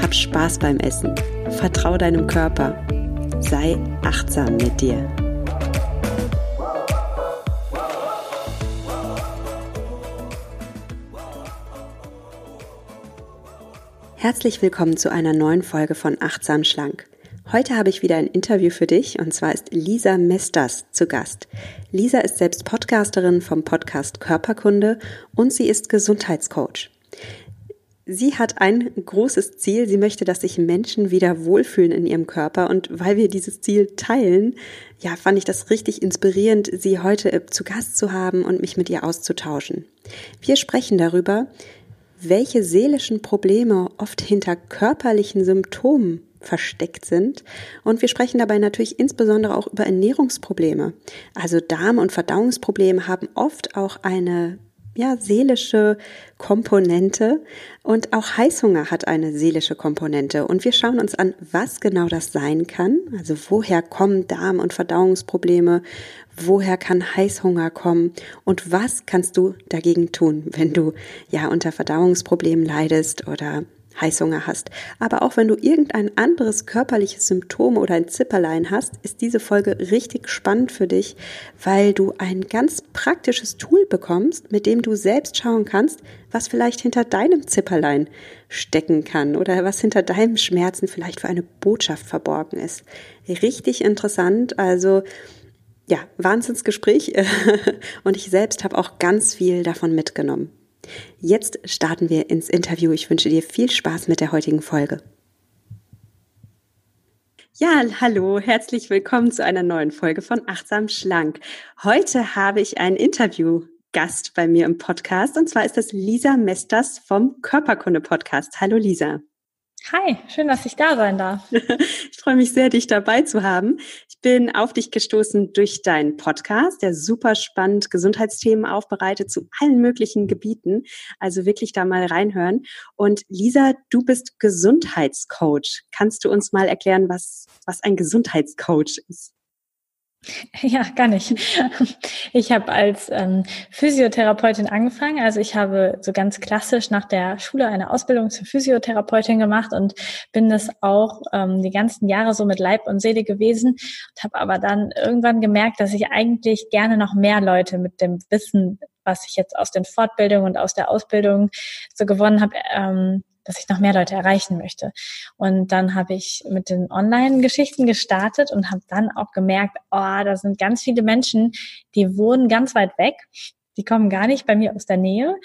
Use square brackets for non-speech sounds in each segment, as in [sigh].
Hab Spaß beim Essen. Vertrau deinem Körper. Sei achtsam mit dir. Herzlich willkommen zu einer neuen Folge von Achtsam Schlank. Heute habe ich wieder ein Interview für dich und zwar ist Lisa Mestas zu Gast. Lisa ist selbst Podcasterin vom Podcast Körperkunde und sie ist Gesundheitscoach. Sie hat ein großes Ziel. Sie möchte, dass sich Menschen wieder wohlfühlen in ihrem Körper. Und weil wir dieses Ziel teilen, ja, fand ich das richtig inspirierend, sie heute äh, zu Gast zu haben und mich mit ihr auszutauschen. Wir sprechen darüber, welche seelischen Probleme oft hinter körperlichen Symptomen versteckt sind. Und wir sprechen dabei natürlich insbesondere auch über Ernährungsprobleme. Also Darm- und Verdauungsprobleme haben oft auch eine ja, seelische Komponente und auch Heißhunger hat eine seelische Komponente. Und wir schauen uns an, was genau das sein kann. Also woher kommen Darm- und Verdauungsprobleme? Woher kann Heißhunger kommen? Und was kannst du dagegen tun, wenn du ja unter Verdauungsproblemen leidest oder Heißhunger hast. Aber auch wenn du irgendein anderes körperliches Symptom oder ein Zipperlein hast, ist diese Folge richtig spannend für dich, weil du ein ganz praktisches Tool bekommst, mit dem du selbst schauen kannst, was vielleicht hinter deinem Zipperlein stecken kann oder was hinter deinem Schmerzen vielleicht für eine Botschaft verborgen ist. Richtig interessant. Also ja, Wahnsinnsgespräch [laughs] und ich selbst habe auch ganz viel davon mitgenommen. Jetzt starten wir ins Interview. Ich wünsche dir viel Spaß mit der heutigen Folge. Ja, hallo, herzlich willkommen zu einer neuen Folge von Achtsam Schlank. Heute habe ich einen Interviewgast bei mir im Podcast und zwar ist das Lisa Mesters vom Körperkunde Podcast. Hallo Lisa. Hi, schön, dass ich da sein darf. [laughs] ich freue mich sehr, dich dabei zu haben. Ich bin auf dich gestoßen durch deinen Podcast, der super spannend Gesundheitsthemen aufbereitet zu allen möglichen Gebieten. Also wirklich da mal reinhören. Und Lisa, du bist Gesundheitscoach. Kannst du uns mal erklären, was, was ein Gesundheitscoach ist? Ja, gar nicht. [laughs] Ich habe als ähm, Physiotherapeutin angefangen. Also ich habe so ganz klassisch nach der Schule eine Ausbildung zur Physiotherapeutin gemacht und bin das auch ähm, die ganzen Jahre so mit Leib und Seele gewesen und habe aber dann irgendwann gemerkt, dass ich eigentlich gerne noch mehr Leute mit dem Wissen, was ich jetzt aus den Fortbildungen und aus der Ausbildung so gewonnen habe, ähm, dass ich noch mehr Leute erreichen möchte. Und dann habe ich mit den Online-Geschichten gestartet und habe dann auch gemerkt, oh, da sind ganz viele Menschen, die wohnen ganz weit weg. Die kommen gar nicht bei mir aus der Nähe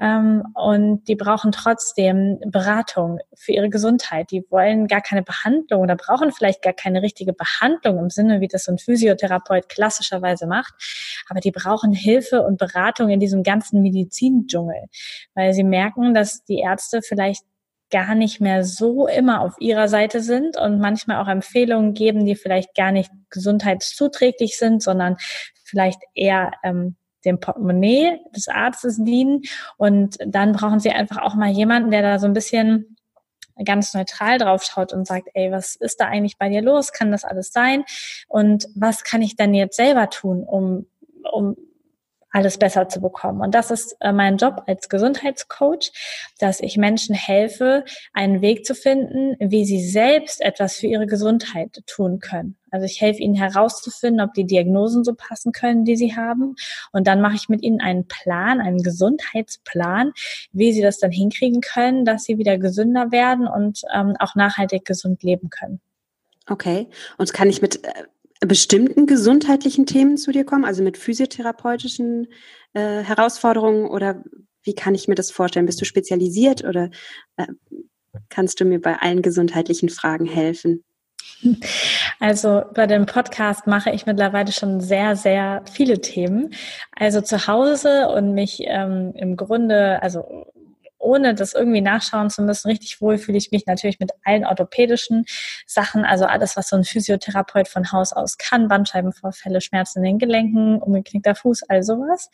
ähm, und die brauchen trotzdem Beratung für ihre Gesundheit. Die wollen gar keine Behandlung oder brauchen vielleicht gar keine richtige Behandlung im Sinne, wie das so ein Physiotherapeut klassischerweise macht. Aber die brauchen Hilfe und Beratung in diesem ganzen Medizindschungel, weil sie merken, dass die Ärzte vielleicht gar nicht mehr so immer auf ihrer Seite sind und manchmal auch Empfehlungen geben, die vielleicht gar nicht gesundheitszuträglich sind, sondern vielleicht eher ähm, dem Portemonnaie des Arztes dienen. Und dann brauchen sie einfach auch mal jemanden, der da so ein bisschen ganz neutral drauf schaut und sagt, ey, was ist da eigentlich bei dir los? Kann das alles sein? Und was kann ich denn jetzt selber tun, um, um alles besser zu bekommen. Und das ist äh, mein Job als Gesundheitscoach, dass ich Menschen helfe, einen Weg zu finden, wie sie selbst etwas für ihre Gesundheit tun können. Also ich helfe ihnen herauszufinden, ob die Diagnosen so passen können, die sie haben. Und dann mache ich mit ihnen einen Plan, einen Gesundheitsplan, wie sie das dann hinkriegen können, dass sie wieder gesünder werden und ähm, auch nachhaltig gesund leben können. Okay. Und kann ich mit äh, bestimmten gesundheitlichen Themen zu dir kommen, also mit physiotherapeutischen äh, Herausforderungen oder wie kann ich mir das vorstellen? Bist du spezialisiert oder äh, kannst du mir bei allen gesundheitlichen Fragen helfen? Also bei dem Podcast mache ich mittlerweile schon sehr, sehr viele Themen. Also zu Hause und mich ähm, im Grunde, also ohne das irgendwie nachschauen zu müssen. Richtig wohl fühle ich mich natürlich mit allen orthopädischen Sachen, also alles, was so ein Physiotherapeut von Haus aus kann, Bandscheibenvorfälle, Schmerzen in den Gelenken, umgeknickter Fuß, all sowas.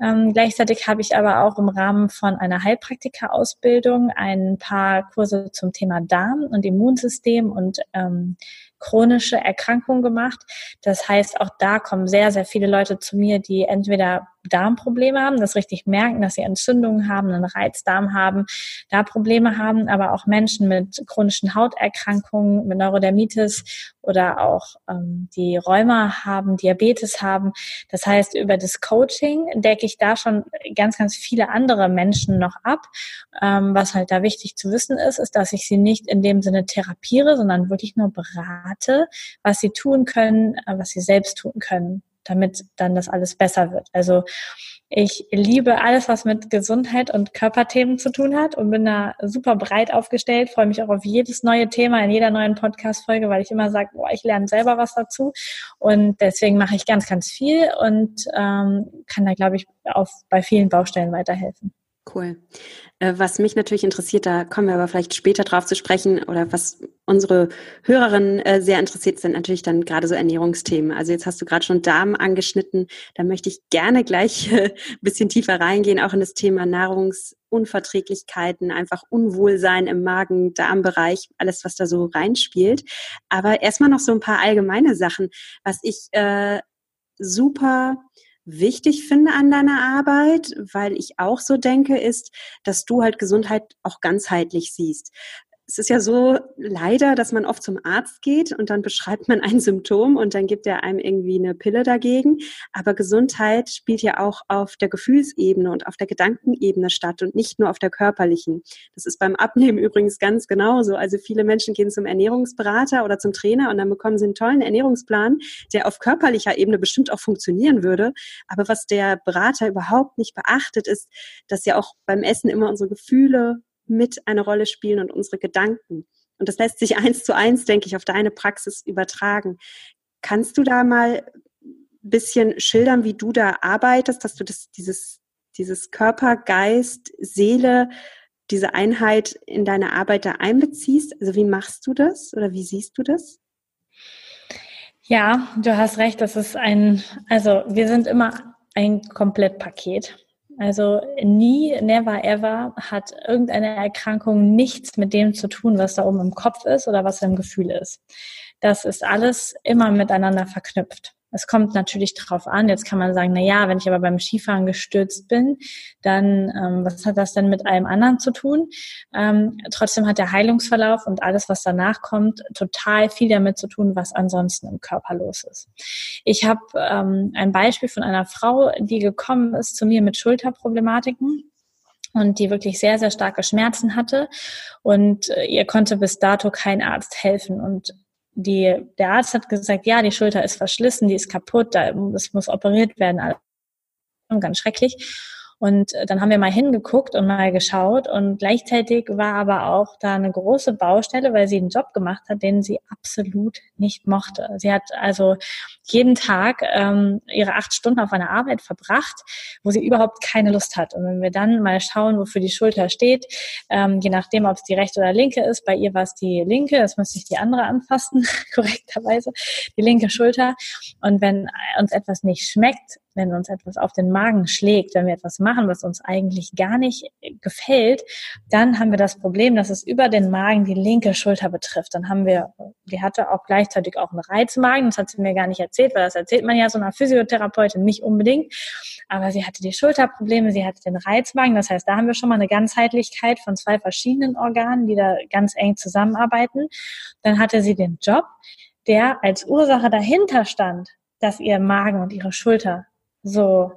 Ähm, gleichzeitig habe ich aber auch im Rahmen von einer Heilpraktika-Ausbildung ein paar Kurse zum Thema Darm und Immunsystem und ähm, chronische Erkrankungen gemacht. Das heißt, auch da kommen sehr, sehr viele Leute zu mir, die entweder Darmprobleme haben, das richtig merken, dass sie Entzündungen haben, einen Reizdarm haben, da Probleme haben, aber auch Menschen mit chronischen Hauterkrankungen, mit Neurodermitis oder auch ähm, die Rheuma haben, Diabetes haben. Das heißt, über das Coaching decke ich da schon ganz, ganz viele andere Menschen noch ab. Ähm, was halt da wichtig zu wissen ist, ist, dass ich sie nicht in dem Sinne therapiere, sondern wirklich nur berate, was sie tun können, äh, was sie selbst tun können damit dann das alles besser wird. Also ich liebe alles, was mit Gesundheit und Körperthemen zu tun hat und bin da super breit aufgestellt, freue mich auch auf jedes neue Thema in jeder neuen Podcast-Folge, weil ich immer sage, boah, ich lerne selber was dazu und deswegen mache ich ganz, ganz viel und ähm, kann da, glaube ich, auf, bei vielen Baustellen weiterhelfen. Cool. Äh, was mich natürlich interessiert, da kommen wir aber vielleicht später drauf zu sprechen, oder was unsere Hörerinnen äh, sehr interessiert, sind natürlich dann gerade so Ernährungsthemen. Also jetzt hast du gerade schon Darm angeschnitten. Da möchte ich gerne gleich ein [laughs] bisschen tiefer reingehen, auch in das Thema Nahrungsunverträglichkeiten, einfach Unwohlsein im Magen-Darm-Bereich, alles, was da so reinspielt. Aber erstmal noch so ein paar allgemeine Sachen, was ich äh, super wichtig finde an deiner Arbeit, weil ich auch so denke, ist, dass du halt Gesundheit auch ganzheitlich siehst es ist ja so leider, dass man oft zum Arzt geht und dann beschreibt man ein [laughs] Symptom und dann gibt er einem irgendwie eine Pille dagegen. Aber Gesundheit spielt ja auch auf der Gefühlsebene und auf der Gedankenebene statt und nicht nur auf der körperlichen. Das ist beim Abnehmen übrigens ganz genauso. Also viele Menschen gehen zum Ernährungsberater oder zum Trainer und dann bekommen sie einen tollen Ernährungsplan, der auf körperlicher Ebene bestimmt auch funktionieren würde. Aber was der Berater überhaupt nicht beachtet, ist, dass ja auch beim Essen immer unsere Gefühle mit eine Rolle spielen und unsere Gedanken. Und das lässt sich eins zu eins, denke ich, auf deine Praxis übertragen. Kannst du da mal ein bisschen schildern, wie du da arbeitest, dass du das, dieses, dieses Körper, Geist, Seele, diese Einheit in deine Arbeit da einbeziehst? Also wie machst du das oder wie siehst du das? Ja, du hast recht, das ist ein, also wir sind immer ein Komplettpaket. Also nie, never ever hat irgendeine Erkrankung nichts mit dem zu tun, was da oben im Kopf ist oder was im Gefühl ist. Das ist alles immer miteinander verknüpft. Es kommt natürlich drauf an. Jetzt kann man sagen, na ja, wenn ich aber beim Skifahren gestürzt bin, dann ähm, was hat das denn mit allem anderen zu tun? Ähm, trotzdem hat der Heilungsverlauf und alles, was danach kommt, total viel damit zu tun, was ansonsten im Körper los ist. Ich habe ähm, ein Beispiel von einer Frau, die gekommen ist zu mir mit Schulterproblematiken und die wirklich sehr, sehr starke Schmerzen hatte. Und äh, ihr konnte bis dato kein Arzt helfen. Und die, der Arzt hat gesagt, ja, die Schulter ist verschlissen, die ist kaputt, da, das muss operiert werden. Ganz schrecklich. Und äh, dann haben wir mal hingeguckt und mal geschaut und gleichzeitig war aber auch da eine große Baustelle, weil sie einen Job gemacht hat, den sie absolut nicht mochte. Sie hat also jeden Tag ähm, ihre acht Stunden auf einer Arbeit verbracht, wo sie überhaupt keine Lust hat. Und wenn wir dann mal schauen, wofür die Schulter steht, ähm, je nachdem, ob es die rechte oder linke ist, bei ihr war es die linke, das müsste ich die andere anfassen, [laughs] korrekterweise, die linke Schulter. Und wenn uns etwas nicht schmeckt, wenn uns etwas auf den Magen schlägt, wenn wir etwas machen, was uns eigentlich gar nicht gefällt, dann haben wir das Problem, dass es über den Magen die linke Schulter betrifft. Dann haben wir, die hatte auch gleichzeitig auch einen Reizmagen, das hat sie mir gar nicht erzählt, weil das erzählt man ja so einer Physiotherapeutin nicht unbedingt. Aber sie hatte die Schulterprobleme, sie hatte den Reizmagen, das heißt, da haben wir schon mal eine Ganzheitlichkeit von zwei verschiedenen Organen, die da ganz eng zusammenarbeiten. Dann hatte sie den Job, der als Ursache dahinter stand, dass ihr Magen und ihre Schulter so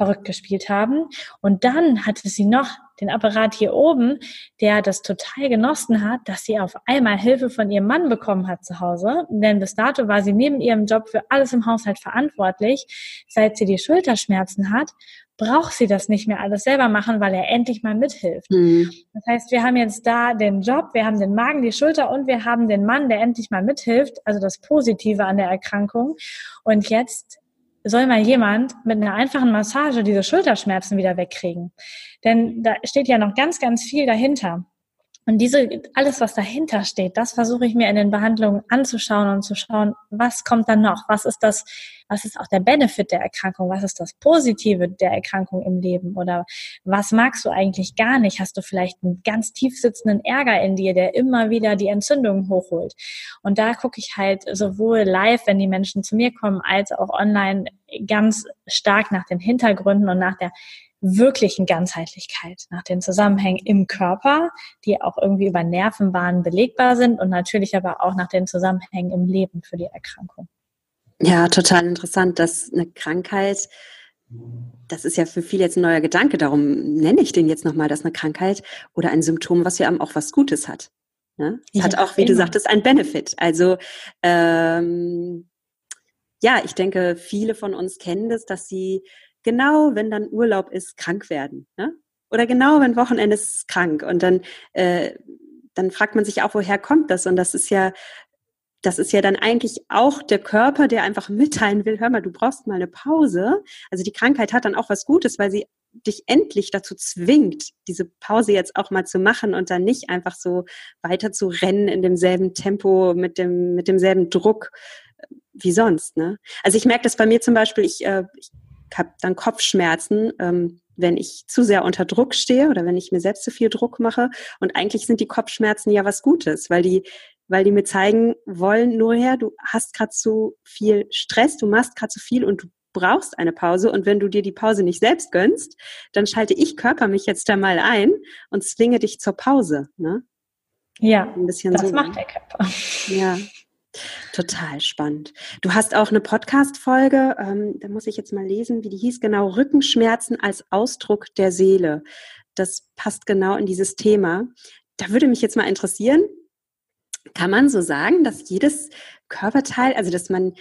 verrückt gespielt haben. Und dann hatte sie noch den Apparat hier oben, der das total genossen hat, dass sie auf einmal Hilfe von ihrem Mann bekommen hat zu Hause. Denn bis dato war sie neben ihrem Job für alles im Haushalt verantwortlich. Seit sie die Schulterschmerzen hat, braucht sie das nicht mehr alles selber machen, weil er endlich mal mithilft. Mhm. Das heißt, wir haben jetzt da den Job, wir haben den Magen, die Schulter und wir haben den Mann, der endlich mal mithilft, also das Positive an der Erkrankung. Und jetzt soll mal jemand mit einer einfachen Massage diese Schulterschmerzen wieder wegkriegen. Denn da steht ja noch ganz, ganz viel dahinter. Und diese, alles, was dahinter steht, das versuche ich mir in den Behandlungen anzuschauen und zu schauen, was kommt dann noch? Was ist das, was ist auch der Benefit der Erkrankung? Was ist das Positive der Erkrankung im Leben? Oder was magst du eigentlich gar nicht? Hast du vielleicht einen ganz tief sitzenden Ärger in dir, der immer wieder die Entzündung hochholt? Und da gucke ich halt sowohl live, wenn die Menschen zu mir kommen, als auch online ganz stark nach den Hintergründen und nach der wirklichen Ganzheitlichkeit, nach den Zusammenhängen im Körper, die auch irgendwie über Nervenbahnen belegbar sind und natürlich aber auch nach den Zusammenhängen im Leben für die Erkrankung. Ja, total interessant, dass eine Krankheit, das ist ja für viele jetzt ein neuer Gedanke, darum nenne ich den jetzt nochmal, dass eine Krankheit oder ein Symptom, was ja auch was Gutes hat. Ne? Es ja, hat auch, wie immer. du sagtest, ein Benefit. Also ähm, ja, ich denke, viele von uns kennen das, dass sie genau, wenn dann Urlaub ist, krank werden. Ne? Oder genau, wenn Wochenende ist, krank. Und dann, äh, dann fragt man sich auch, woher kommt das? Und das ist ja, das ist ja dann eigentlich auch der Körper, der einfach mitteilen will, hör mal, du brauchst mal eine Pause. Also die Krankheit hat dann auch was Gutes, weil sie dich endlich dazu zwingt, diese Pause jetzt auch mal zu machen und dann nicht einfach so weiter zu rennen in demselben Tempo, mit dem, mit demselben Druck äh, wie sonst. Ne? Also ich merke das bei mir zum Beispiel, ich, äh, ich habe dann Kopfschmerzen, ähm, wenn ich zu sehr unter Druck stehe oder wenn ich mir selbst zu viel Druck mache. Und eigentlich sind die Kopfschmerzen ja was Gutes, weil die, weil die mir zeigen wollen, nur her, du hast gerade zu viel Stress, du machst gerade zu viel und du brauchst eine Pause. Und wenn du dir die Pause nicht selbst gönnst, dann schalte ich Körper mich jetzt da mal ein und zwinge dich zur Pause. Ne? Ja, Ein bisschen das so. macht der Körper. Ja, Total spannend. Du hast auch eine Podcast-Folge, ähm, da muss ich jetzt mal lesen, wie die hieß, genau, Rückenschmerzen als Ausdruck der Seele. Das passt genau in dieses Thema. Da würde mich jetzt mal interessieren, kann man so sagen, dass jedes Körperteil, also dass man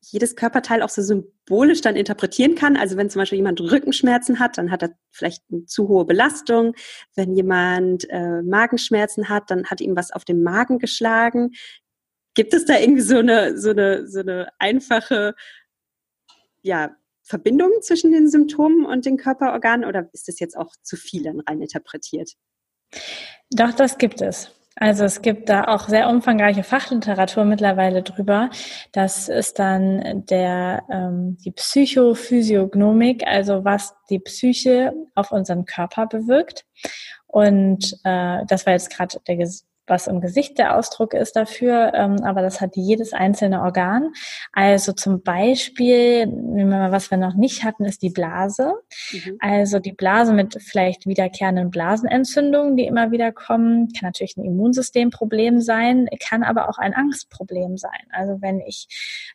jedes Körperteil auch so symbolisch dann interpretieren kann. Also wenn zum Beispiel jemand Rückenschmerzen hat, dann hat er vielleicht eine zu hohe Belastung. Wenn jemand äh, Magenschmerzen hat, dann hat ihm was auf den Magen geschlagen. Gibt es da irgendwie so eine, so eine, so eine einfache ja, Verbindung zwischen den Symptomen und den Körperorganen oder ist das jetzt auch zu viel dann rein interpretiert? Doch, das gibt es. Also es gibt da auch sehr umfangreiche Fachliteratur mittlerweile drüber. Das ist dann der ähm, die Psychophysiognomik, also was die Psyche auf unseren Körper bewirkt. Und äh, das war jetzt gerade der was im Gesicht der Ausdruck ist dafür, ähm, aber das hat jedes einzelne Organ. Also zum Beispiel, nehmen wir mal, was wir noch nicht hatten, ist die Blase. Mhm. Also die Blase mit vielleicht wiederkehrenden Blasenentzündungen, die immer wieder kommen, kann natürlich ein Immunsystemproblem sein, kann aber auch ein Angstproblem sein. Also wenn ich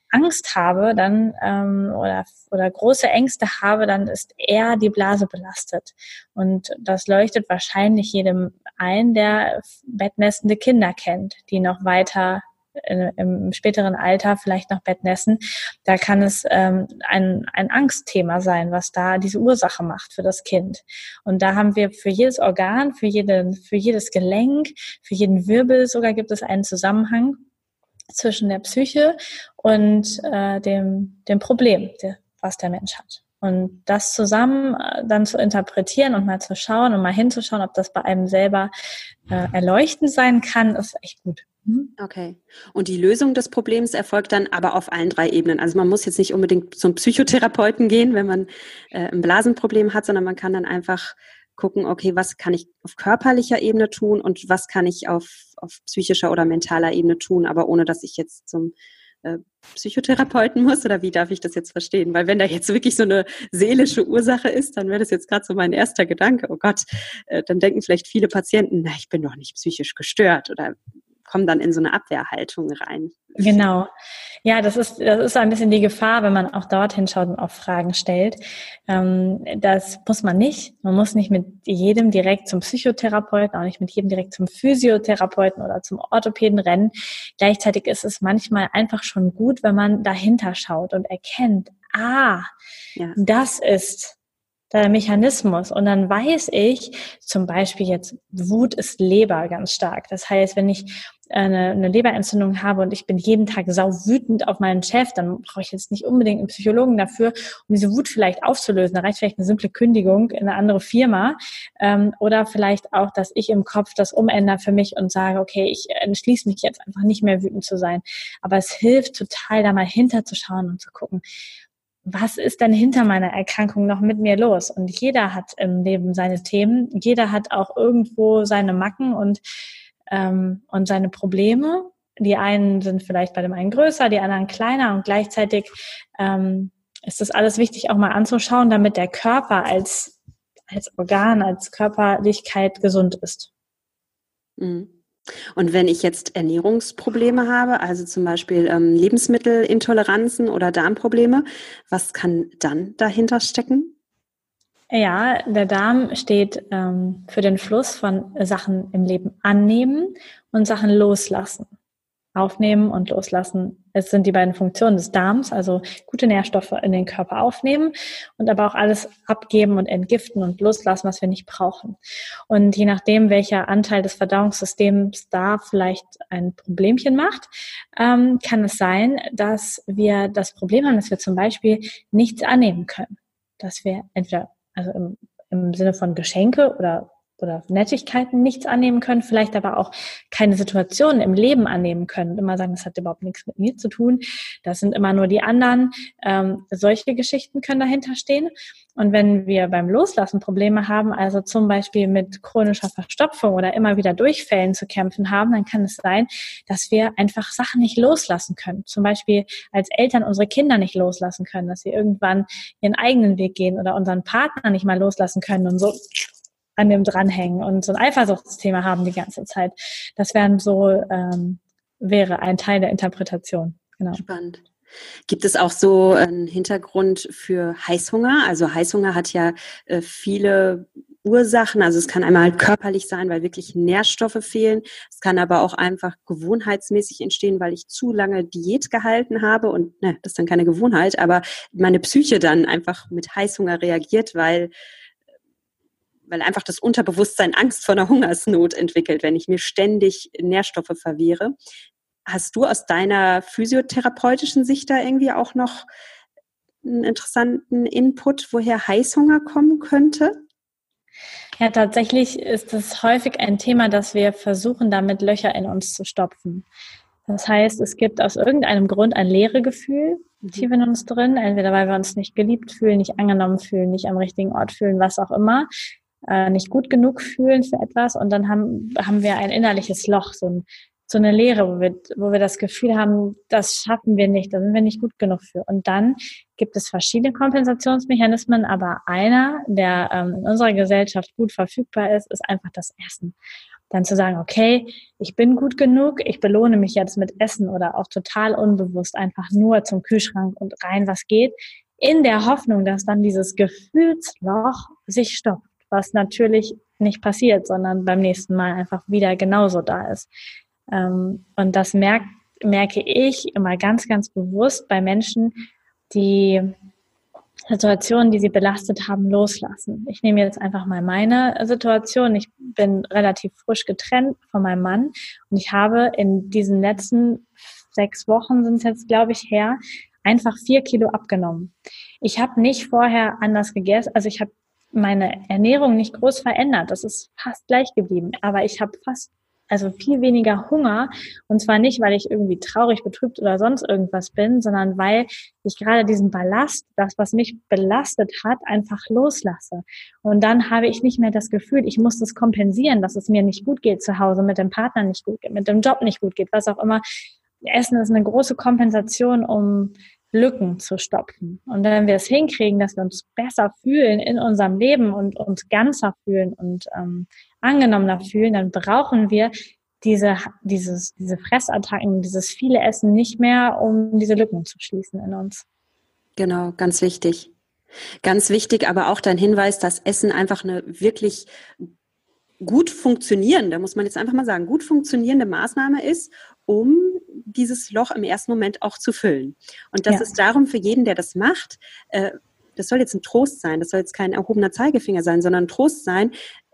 Angst habe, dann ähm, oder oder große Ängste habe, dann ist eher die Blase belastet. Und das leuchtet wahrscheinlich jedem ein, der bettnestende Kinder kennt, die noch weiter in, im späteren Alter vielleicht noch Bettnässen, da kann es ähm, ein, ein Angstthema sein, was da diese Ursache macht für das Kind. Und da haben wir für jedes Organ, für, jeden, für jedes Gelenk, für jeden Wirbel sogar gibt es einen Zusammenhang zwischen der Psyche und äh, dem, dem Problem, der, was der Mensch hat. Und das zusammen äh, dann zu interpretieren und mal zu schauen und mal hinzuschauen, ob das bei einem selber äh, erleuchtend sein kann, ist echt gut. Mhm. Okay. Und die Lösung des Problems erfolgt dann aber auf allen drei Ebenen. Also man muss jetzt nicht unbedingt zum Psychotherapeuten gehen, wenn man äh, ein Blasenproblem hat, sondern man kann dann einfach gucken, okay, was kann ich auf körperlicher Ebene tun und was kann ich auf, auf psychischer oder mentaler Ebene tun, aber ohne dass ich jetzt zum äh, Psychotherapeuten muss oder wie darf ich das jetzt verstehen? Weil wenn da jetzt wirklich so eine seelische Ursache ist, dann wäre das jetzt gerade so mein erster Gedanke. Oh Gott, äh, dann denken vielleicht viele Patienten, na, ich bin doch nicht psychisch gestört oder kommen dann in so eine Abwehrhaltung rein. Genau. Ja, das ist, das ist ein bisschen die Gefahr, wenn man auch dorthin schaut und auch Fragen stellt. Ähm, das muss man nicht. Man muss nicht mit jedem direkt zum Psychotherapeuten, auch nicht mit jedem direkt zum Physiotherapeuten oder zum Orthopäden rennen. Gleichzeitig ist es manchmal einfach schon gut, wenn man dahinter schaut und erkennt, ah, ja. das ist der Mechanismus. Und dann weiß ich, zum Beispiel jetzt, Wut ist Leber ganz stark. Das heißt, wenn ich eine, eine Leberentzündung habe und ich bin jeden Tag sau wütend auf meinen Chef, dann brauche ich jetzt nicht unbedingt einen Psychologen dafür, um diese Wut vielleicht aufzulösen. Da reicht vielleicht eine simple Kündigung in eine andere Firma ähm, oder vielleicht auch, dass ich im Kopf das umändere für mich und sage, okay, ich entschließe mich jetzt einfach nicht mehr wütend zu sein. Aber es hilft total, da mal hinterzuschauen und zu gucken, was ist denn hinter meiner Erkrankung noch mit mir los? Und jeder hat im Leben seine Themen, jeder hat auch irgendwo seine Macken und ähm, und seine Probleme. Die einen sind vielleicht bei dem einen größer, die anderen kleiner und gleichzeitig ähm, ist das alles wichtig auch mal anzuschauen, damit der Körper als, als Organ, als Körperlichkeit gesund ist. Mhm. Und wenn ich jetzt Ernährungsprobleme habe, also zum Beispiel ähm, Lebensmittelintoleranzen oder Darmprobleme, was kann dann dahinter stecken? Ja, der Darm steht ähm, für den Fluss von Sachen im Leben annehmen und Sachen loslassen. Aufnehmen und loslassen. Es sind die beiden Funktionen des Darms, also gute Nährstoffe in den Körper aufnehmen und aber auch alles abgeben und entgiften und loslassen, was wir nicht brauchen. Und je nachdem, welcher Anteil des Verdauungssystems da vielleicht ein Problemchen macht, ähm, kann es sein, dass wir das Problem haben, dass wir zum Beispiel nichts annehmen können. Dass wir entweder also im, im Sinne von Geschenke oder oder Nettigkeiten nichts annehmen können, vielleicht aber auch keine Situationen im Leben annehmen können. Immer sagen, das hat überhaupt nichts mit mir zu tun. Das sind immer nur die anderen. Ähm, solche Geschichten können dahinter stehen. Und wenn wir beim Loslassen Probleme haben, also zum Beispiel mit chronischer Verstopfung oder immer wieder Durchfällen zu kämpfen haben, dann kann es sein, dass wir einfach Sachen nicht loslassen können. Zum Beispiel als Eltern unsere Kinder nicht loslassen können, dass sie irgendwann ihren eigenen Weg gehen oder unseren Partner nicht mal loslassen können und so an dem dranhängen und so ein Eifersuchtsthema haben die ganze Zeit. Das wären so, ähm, wäre ein Teil der Interpretation. Genau. Spannend. Gibt es auch so einen Hintergrund für Heißhunger? Also Heißhunger hat ja äh, viele Ursachen. Also es kann einmal körperlich sein, weil wirklich Nährstoffe fehlen. Es kann aber auch einfach gewohnheitsmäßig entstehen, weil ich zu lange Diät gehalten habe und ne, das ist dann keine Gewohnheit, aber meine Psyche dann einfach mit Heißhunger reagiert, weil weil einfach das Unterbewusstsein Angst vor einer Hungersnot entwickelt, wenn ich mir ständig Nährstoffe verwehre. Hast du aus deiner physiotherapeutischen Sicht da irgendwie auch noch einen interessanten Input, woher Heißhunger kommen könnte? Ja, tatsächlich ist es häufig ein Thema, dass wir versuchen, damit Löcher in uns zu stopfen. Das heißt, es gibt aus irgendeinem Grund ein leere Gefühl mhm. tief in uns drin, entweder weil wir uns nicht geliebt fühlen, nicht angenommen fühlen, nicht am richtigen Ort fühlen, was auch immer äh, nicht gut genug fühlen für etwas. Und dann haben, haben wir ein innerliches Loch, so, ein, so eine Leere, wo wir, wo wir das Gefühl haben, das schaffen wir nicht, da sind wir nicht gut genug für. Und dann gibt es verschiedene Kompensationsmechanismen, aber einer, der ähm, in unserer Gesellschaft gut verfügbar ist, ist einfach das Essen. Dann zu sagen, okay, ich bin gut genug, ich belohne mich jetzt mit Essen oder auch total unbewusst einfach nur zum Kühlschrank und rein, was geht, in der Hoffnung, dass dann dieses Gefühlsloch sich stoppt was natürlich nicht passiert, sondern beim nächsten Mal einfach wieder genauso da ist. Ähm, und das merkt, merke ich immer ganz, ganz bewusst bei Menschen, die Situationen, die sie belastet haben, loslassen. Ich nehme jetzt einfach mal meine Situation. Ich bin relativ frisch getrennt von meinem Mann und ich habe in diesen letzten sechs Wochen sind es jetzt, glaube ich, her, einfach vier Kilo abgenommen. Ich habe nicht vorher anders gegessen, also ich habe meine Ernährung nicht groß verändert. Das ist fast gleich geblieben. Aber ich habe fast, also viel weniger Hunger. Und zwar nicht, weil ich irgendwie traurig, betrübt oder sonst irgendwas bin, sondern weil ich gerade diesen Ballast, das, was mich belastet hat, einfach loslasse. Und dann habe ich nicht mehr das Gefühl, ich muss das kompensieren, dass es mir nicht gut geht zu Hause, mit dem Partner nicht gut geht, mit dem Job nicht gut geht, was auch immer. Essen ist eine große Kompensation, um Lücken zu stopfen. Und wenn wir es hinkriegen, dass wir uns besser fühlen in unserem Leben und uns ganzer fühlen und ähm, angenommener fühlen, dann brauchen wir diese, dieses, diese Fressattacken, dieses viele Essen nicht mehr, um diese Lücken zu schließen in uns. Genau, ganz wichtig. Ganz wichtig, aber auch dein Hinweis, dass Essen einfach eine wirklich gut funktionierende, muss man jetzt einfach mal sagen, gut funktionierende Maßnahme ist, um dieses Loch im ersten Moment auch zu füllen. Und das ja. ist darum für jeden, der das macht, äh, das soll jetzt ein Trost sein, das soll jetzt kein erhobener Zeigefinger sein, sondern ein Trost sein,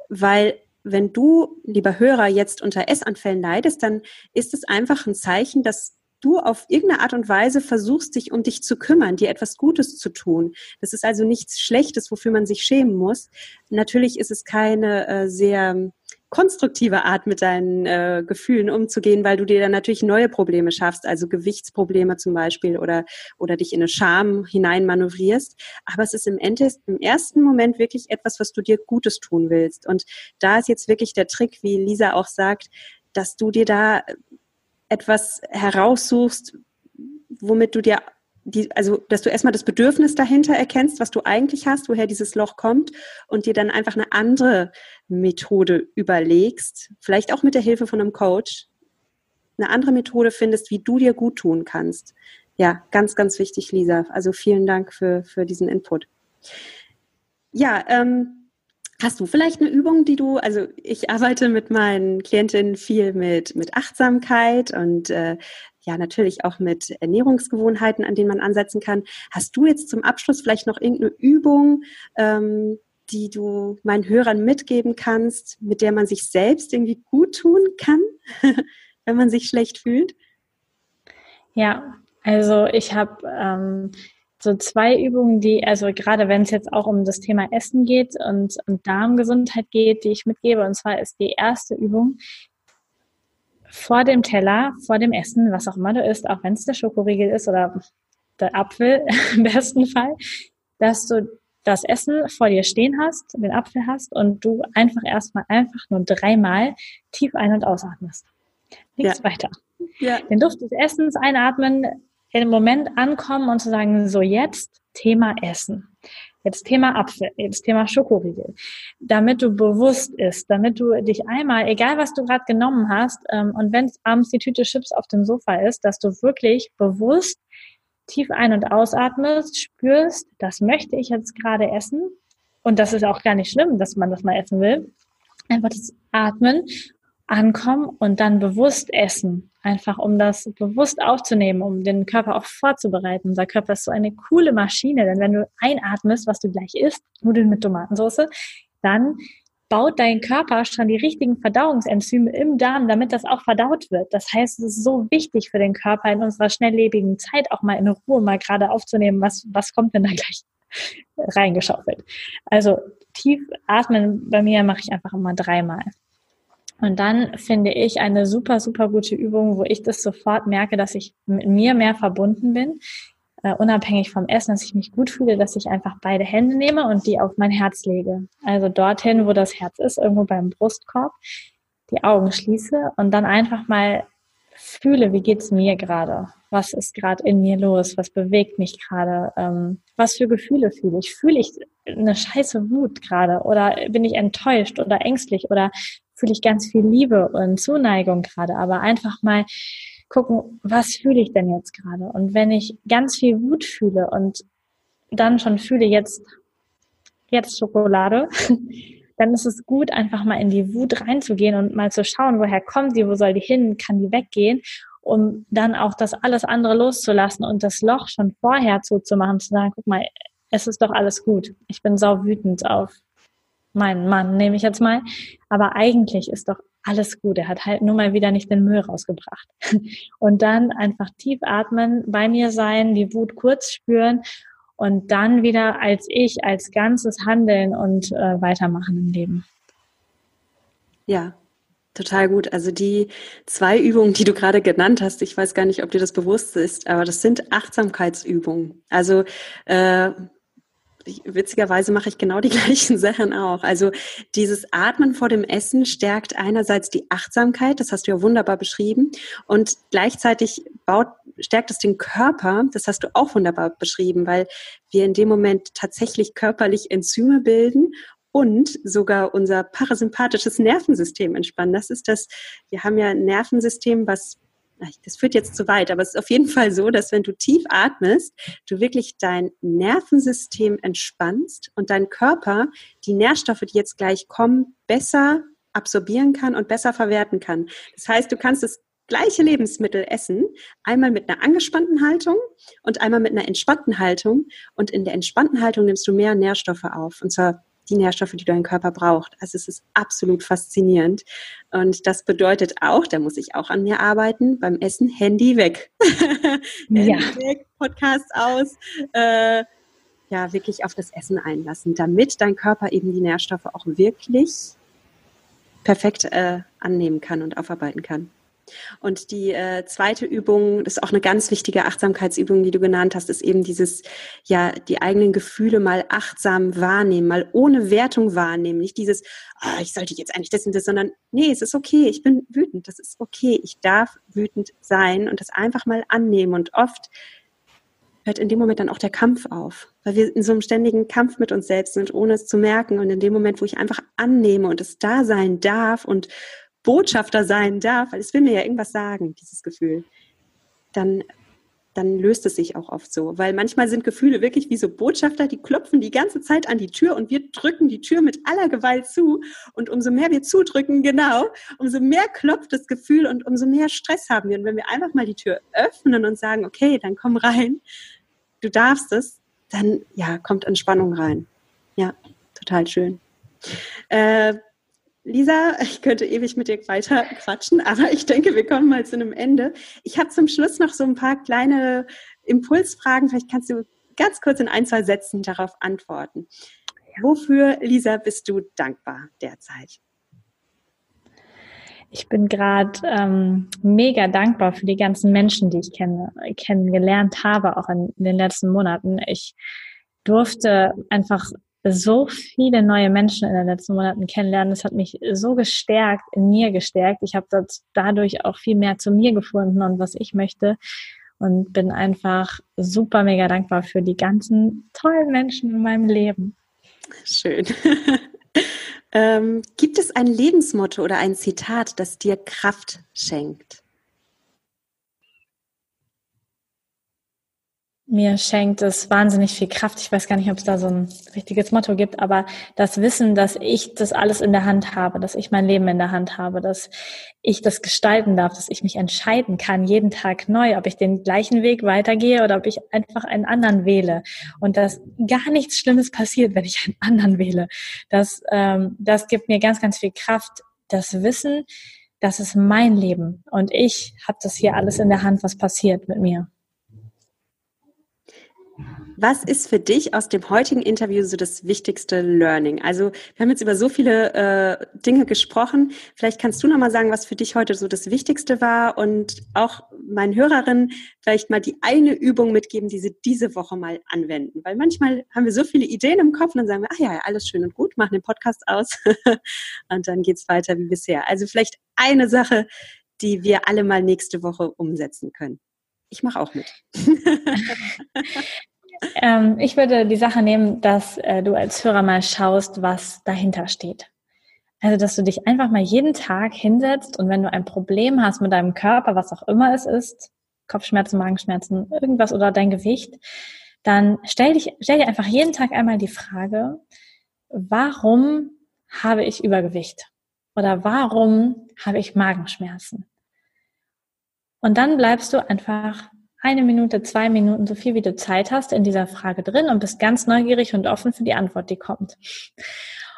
weil wenn du, lieber Hörer, jetzt unter Essanfällen leidest, dann ist es einfach ein Zeichen, dass du auf irgendeine Art und Weise versuchst, dich um dich zu kümmern, dir etwas Gutes zu tun. Das ist also nichts Schlechtes, wofür man sich schämen muss. Natürlich ist es keine äh, sehr konstruktive Art, mit deinen äh, Gefühlen umzugehen, weil du dir dann natürlich neue Probleme schaffst, also Gewichtsprobleme zum Beispiel oder, oder dich in eine Scham hineinmanövrierst. Aber es ist im, Ende, im ersten Moment wirklich etwas, was du dir Gutes tun willst. Und da ist jetzt wirklich der Trick, wie Lisa auch sagt, dass du dir da etwas heraussuchst, womit du dir die, also dass du erstmal das Bedürfnis dahinter erkennst, was du eigentlich hast, woher dieses Loch kommt und dir dann einfach eine andere Methode überlegst, vielleicht auch mit der Hilfe von einem Coach, eine andere Methode findest, wie du dir gut tun kannst. Ja, ganz, ganz wichtig, Lisa. Also vielen Dank für, für diesen Input. Ja, ähm, Hast du vielleicht eine Übung, die du, also ich arbeite mit meinen Klientinnen viel mit, mit Achtsamkeit und äh, ja natürlich auch mit Ernährungsgewohnheiten, an denen man ansetzen kann. Hast du jetzt zum Abschluss vielleicht noch irgendeine Übung, ähm, die du meinen Hörern mitgeben kannst, mit der man sich selbst irgendwie gut tun kann, [laughs] wenn man sich schlecht fühlt? Ja, also ich habe ähm, so zwei Übungen, die, also gerade wenn es jetzt auch um das Thema Essen geht und um Darmgesundheit geht, die ich mitgebe. Und zwar ist die erste Übung vor dem Teller, vor dem Essen, was auch immer du isst, auch wenn es der Schokoriegel ist oder der Apfel [laughs] im besten Fall, dass du das Essen vor dir stehen hast, den Apfel hast und du einfach erstmal einfach nur dreimal tief ein- und ausatmest. Nichts ja. weiter. Ja. Den Duft des Essens einatmen, im Moment ankommen und zu sagen, so jetzt Thema Essen. Jetzt Thema Apfel, jetzt Thema Schokoriegel. Damit du bewusst ist, damit du dich einmal, egal was du gerade genommen hast, ähm, und wenn abends die Tüte Chips auf dem Sofa ist, dass du wirklich bewusst tief ein- und ausatmest, spürst, das möchte ich jetzt gerade essen. Und das ist auch gar nicht schlimm, dass man das mal essen will. Einfach das Atmen ankommen und dann bewusst essen. Einfach um das bewusst aufzunehmen, um den Körper auch vorzubereiten. Unser Körper ist so eine coole Maschine, denn wenn du einatmest, was du gleich isst, Nudeln mit Tomatensauce, dann baut dein Körper schon die richtigen Verdauungsenzyme im Darm, damit das auch verdaut wird. Das heißt, es ist so wichtig für den Körper in unserer schnelllebigen Zeit auch mal in Ruhe mal gerade aufzunehmen, was, was kommt denn da gleich reingeschaufelt. Also tief atmen bei mir mache ich einfach immer dreimal. Und dann finde ich eine super, super gute Übung, wo ich das sofort merke, dass ich mit mir mehr verbunden bin, uh, unabhängig vom Essen, dass ich mich gut fühle, dass ich einfach beide Hände nehme und die auf mein Herz lege. Also dorthin, wo das Herz ist, irgendwo beim Brustkorb, die Augen schließe und dann einfach mal fühle, wie geht's mir gerade? Was ist gerade in mir los? Was bewegt mich gerade? Ähm, was für Gefühle fühle ich? Fühle ich eine scheiße Wut gerade? Oder bin ich enttäuscht oder ängstlich? Oder fühle ich ganz viel Liebe und Zuneigung gerade? Aber einfach mal gucken, was fühle ich denn jetzt gerade? Und wenn ich ganz viel Wut fühle und dann schon fühle, jetzt, jetzt Schokolade, [laughs] dann ist es gut, einfach mal in die Wut reinzugehen und mal zu schauen, woher kommt die, wo soll die hin, kann die weggehen, um dann auch das alles andere loszulassen und das Loch schon vorher zuzumachen, zu sagen, guck mal, es ist doch alles gut. Ich bin sau wütend auf meinen Mann, nehme ich jetzt mal. Aber eigentlich ist doch alles gut. Er hat halt nur mal wieder nicht den Müll rausgebracht. [laughs] Und dann einfach tief atmen, bei mir sein, die Wut kurz spüren und dann wieder als ich, als Ganzes handeln und äh, weitermachen im Leben. Ja, total gut. Also die zwei Übungen, die du gerade genannt hast, ich weiß gar nicht, ob dir das bewusst ist, aber das sind Achtsamkeitsübungen. Also äh, witzigerweise mache ich genau die [laughs] gleichen Sachen auch. Also dieses Atmen vor dem Essen stärkt einerseits die Achtsamkeit, das hast du ja wunderbar beschrieben, und gleichzeitig baut, stärkt es den Körper, das hast du auch wunderbar beschrieben, weil wir in dem Moment tatsächlich körperlich Enzyme bilden und sogar unser parasympathisches Nervensystem entspannen. Das ist das, wir haben ja ein Nervensystem, was das führt jetzt zu weit, aber es ist auf jeden Fall so, dass wenn du tief atmest, du wirklich dein Nervensystem entspannst und dein Körper die Nährstoffe, die jetzt gleich kommen, besser absorbieren kann und besser verwerten kann. Das heißt, du kannst es gleiche Lebensmittel essen, einmal mit einer angespannten Haltung und einmal mit einer entspannten Haltung. Und in der entspannten Haltung nimmst du mehr Nährstoffe auf. Und zwar die Nährstoffe, die dein Körper braucht. Also es ist absolut faszinierend. Und das bedeutet auch, da muss ich auch an mir arbeiten, beim Essen Handy weg. [laughs] Ja. Handy weg, Podcast aus. Äh, ja, wirklich auf das Essen einlassen, damit dein Körper eben die Nährstoffe auch wirklich perfekt äh, annehmen kann und aufarbeiten kann. Und die äh, zweite Übung, das ist auch eine ganz wichtige Achtsamkeitsübung, die du genannt hast, ist eben dieses, ja, die eigenen Gefühle mal achtsam wahrnehmen, mal ohne Wertung wahrnehmen. Nicht dieses, oh, ich sollte jetzt eigentlich das und das, sondern nee, es ist okay, ich bin wütend, das ist okay, ich darf wütend sein und das einfach mal annehmen. Und oft hört in dem Moment dann auch der Kampf auf, weil wir in so einem ständigen Kampf mit uns selbst sind, ohne es zu merken. Und in dem Moment, wo ich einfach annehme und es da sein darf und Botschafter sein darf, weil es will mir ja irgendwas sagen, dieses Gefühl, dann, dann löst es sich auch oft so. Weil manchmal sind Gefühle wirklich wie so Botschafter, die klopfen die ganze Zeit an die Tür und wir drücken die Tür mit aller Gewalt zu. Und umso mehr wir zudrücken, genau, umso mehr klopft das Gefühl und umso mehr Stress haben wir. Und wenn wir einfach mal die Tür öffnen und sagen, okay, dann komm rein, du darfst es, dann ja, kommt Entspannung rein. Ja, total schön. Äh, Lisa, ich könnte ewig mit dir weiter quatschen, aber ich denke, wir kommen mal zu einem Ende. Ich habe zum Schluss noch so ein paar kleine Impulsfragen. Vielleicht kannst du ganz kurz in ein, zwei Sätzen darauf antworten. Wofür, Lisa, bist du dankbar derzeit? Ich bin gerade ähm, mega dankbar für die ganzen Menschen, die ich kenne, kennengelernt habe, auch in, in den letzten Monaten. Ich durfte einfach so viele neue Menschen in den letzten Monaten kennenlernen. Das hat mich so gestärkt, in mir gestärkt. Ich habe dadurch auch viel mehr zu mir gefunden und was ich möchte und bin einfach super mega dankbar für die ganzen tollen Menschen in meinem Leben. Schön. [laughs] ähm, gibt es ein Lebensmotto oder ein Zitat, das dir Kraft schenkt? Mir schenkt es wahnsinnig viel Kraft. Ich weiß gar nicht, ob es da so ein richtiges Motto gibt, aber das Wissen, dass ich das alles in der Hand habe, dass ich mein Leben in der Hand habe, dass ich das gestalten darf, dass ich mich entscheiden kann, jeden Tag neu, ob ich den gleichen Weg weitergehe oder ob ich einfach einen anderen wähle. Und dass gar nichts Schlimmes passiert, wenn ich einen anderen wähle. Das, ähm, das gibt mir ganz, ganz viel Kraft. Das Wissen, das ist mein Leben und ich habe das hier alles in der Hand, was passiert mit mir. Was ist für dich aus dem heutigen Interview so das wichtigste Learning? Also wir haben jetzt über so viele äh, Dinge gesprochen. Vielleicht kannst du noch mal sagen, was für dich heute so das Wichtigste war und auch meinen Hörerinnen vielleicht mal die eine Übung mitgeben, die sie diese Woche mal anwenden. Weil manchmal haben wir so viele Ideen im Kopf und dann sagen wir, ah ja, alles schön und gut, machen den Podcast aus [laughs] und dann geht's weiter wie bisher. Also vielleicht eine Sache, die wir alle mal nächste Woche umsetzen können. Ich mache auch mit. [laughs] ähm, ich würde die Sache nehmen, dass äh, du als Hörer mal schaust, was dahinter steht. Also, dass du dich einfach mal jeden Tag hinsetzt und wenn du ein Problem hast mit deinem Körper, was auch immer es ist, Kopfschmerzen, Magenschmerzen, irgendwas oder dein Gewicht, dann stell, dich, stell dir einfach jeden Tag einmal die Frage, warum habe ich Übergewicht? Oder warum habe ich Magenschmerzen? Und dann bleibst du einfach eine Minute, zwei Minuten, so viel wie du Zeit hast in dieser Frage drin und bist ganz neugierig und offen für die Antwort, die kommt.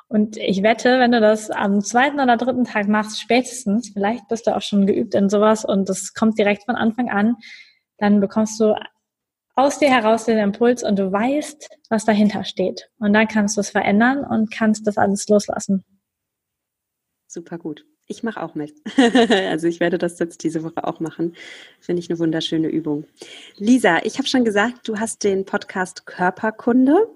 Und ich wette, wenn du das am zweiten oder dritten Tag machst, spätestens, vielleicht bist du auch schon geübt in sowas und das kommt direkt von Anfang an, dann bekommst du aus dir heraus den Impuls und du weißt, was dahinter steht. Und dann kannst du es verändern und kannst das alles loslassen. Super gut. Ich mache auch mit. [laughs] also ich werde das jetzt diese Woche auch machen. Finde ich eine wunderschöne Übung. Lisa, ich habe schon gesagt, du hast den Podcast Körperkunde.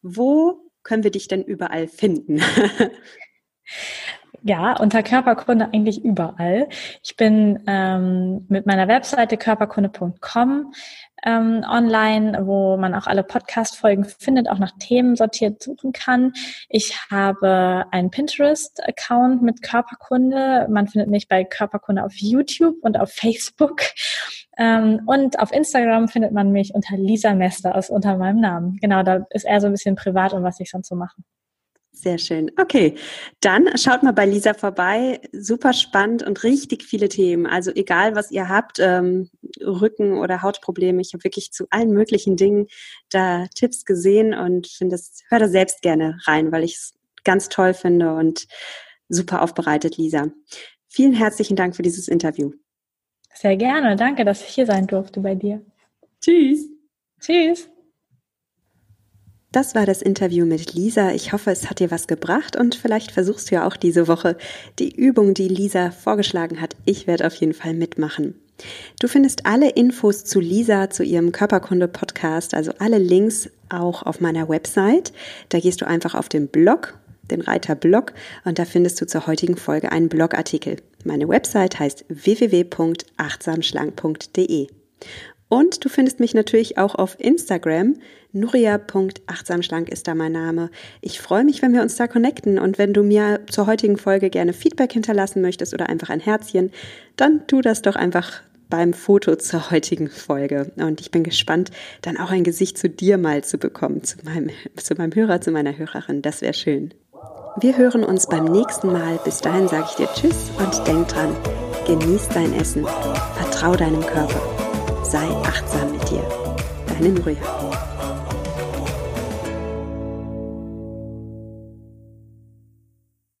Wo können wir dich denn überall finden? [laughs] Ja, unter Körperkunde eigentlich überall. Ich bin ähm, mit meiner Webseite körperkunde.com ähm, online, wo man auch alle Podcast-Folgen findet, auch nach Themen sortiert suchen kann. Ich habe einen Pinterest-Account mit Körperkunde. Man findet mich bei Körperkunde auf YouTube und auf Facebook. Ähm, und auf Instagram findet man mich unter Lisa Mester, aus unter meinem Namen. Genau, da ist eher so ein bisschen privat und was ich sonst so mache. Sehr schön. Okay, dann schaut mal bei Lisa vorbei. Super spannend und richtig viele Themen. Also egal, was ihr habt, ähm, Rücken oder Hautprobleme, ich habe wirklich zu allen möglichen Dingen da Tipps gesehen und finde es, höre da selbst gerne rein, weil ich es ganz toll finde und super aufbereitet, Lisa. Vielen herzlichen Dank für dieses Interview. Sehr gerne. Danke, dass ich hier sein durfte bei dir. Tschüss. Tschüss. Das war das Interview mit Lisa. Ich hoffe, es hat dir was gebracht und vielleicht versuchst du ja auch diese Woche die Übung, die Lisa vorgeschlagen hat. Ich werde auf jeden Fall mitmachen. Du findest alle Infos zu Lisa, zu ihrem Körperkunde-Podcast, also alle Links auch auf meiner Website. Da gehst du einfach auf den Blog, den Reiter Blog, und da findest du zur heutigen Folge einen Blogartikel. Meine Website heißt www.achtsamschlank.de. Und du findest mich natürlich auch auf Instagram. Nuria.achtsamschlank ist da mein Name. Ich freue mich, wenn wir uns da connecten. Und wenn du mir zur heutigen Folge gerne Feedback hinterlassen möchtest oder einfach ein Herzchen, dann tu das doch einfach beim Foto zur heutigen Folge. Und ich bin gespannt, dann auch ein Gesicht zu dir mal zu bekommen, zu meinem, zu meinem Hörer, zu meiner Hörerin. Das wäre schön. Wir hören uns beim nächsten Mal. Bis dahin sage ich dir Tschüss und denk dran, genieß dein Essen, vertrau deinem Körper sei achtsam mit dir. Deine Nuria.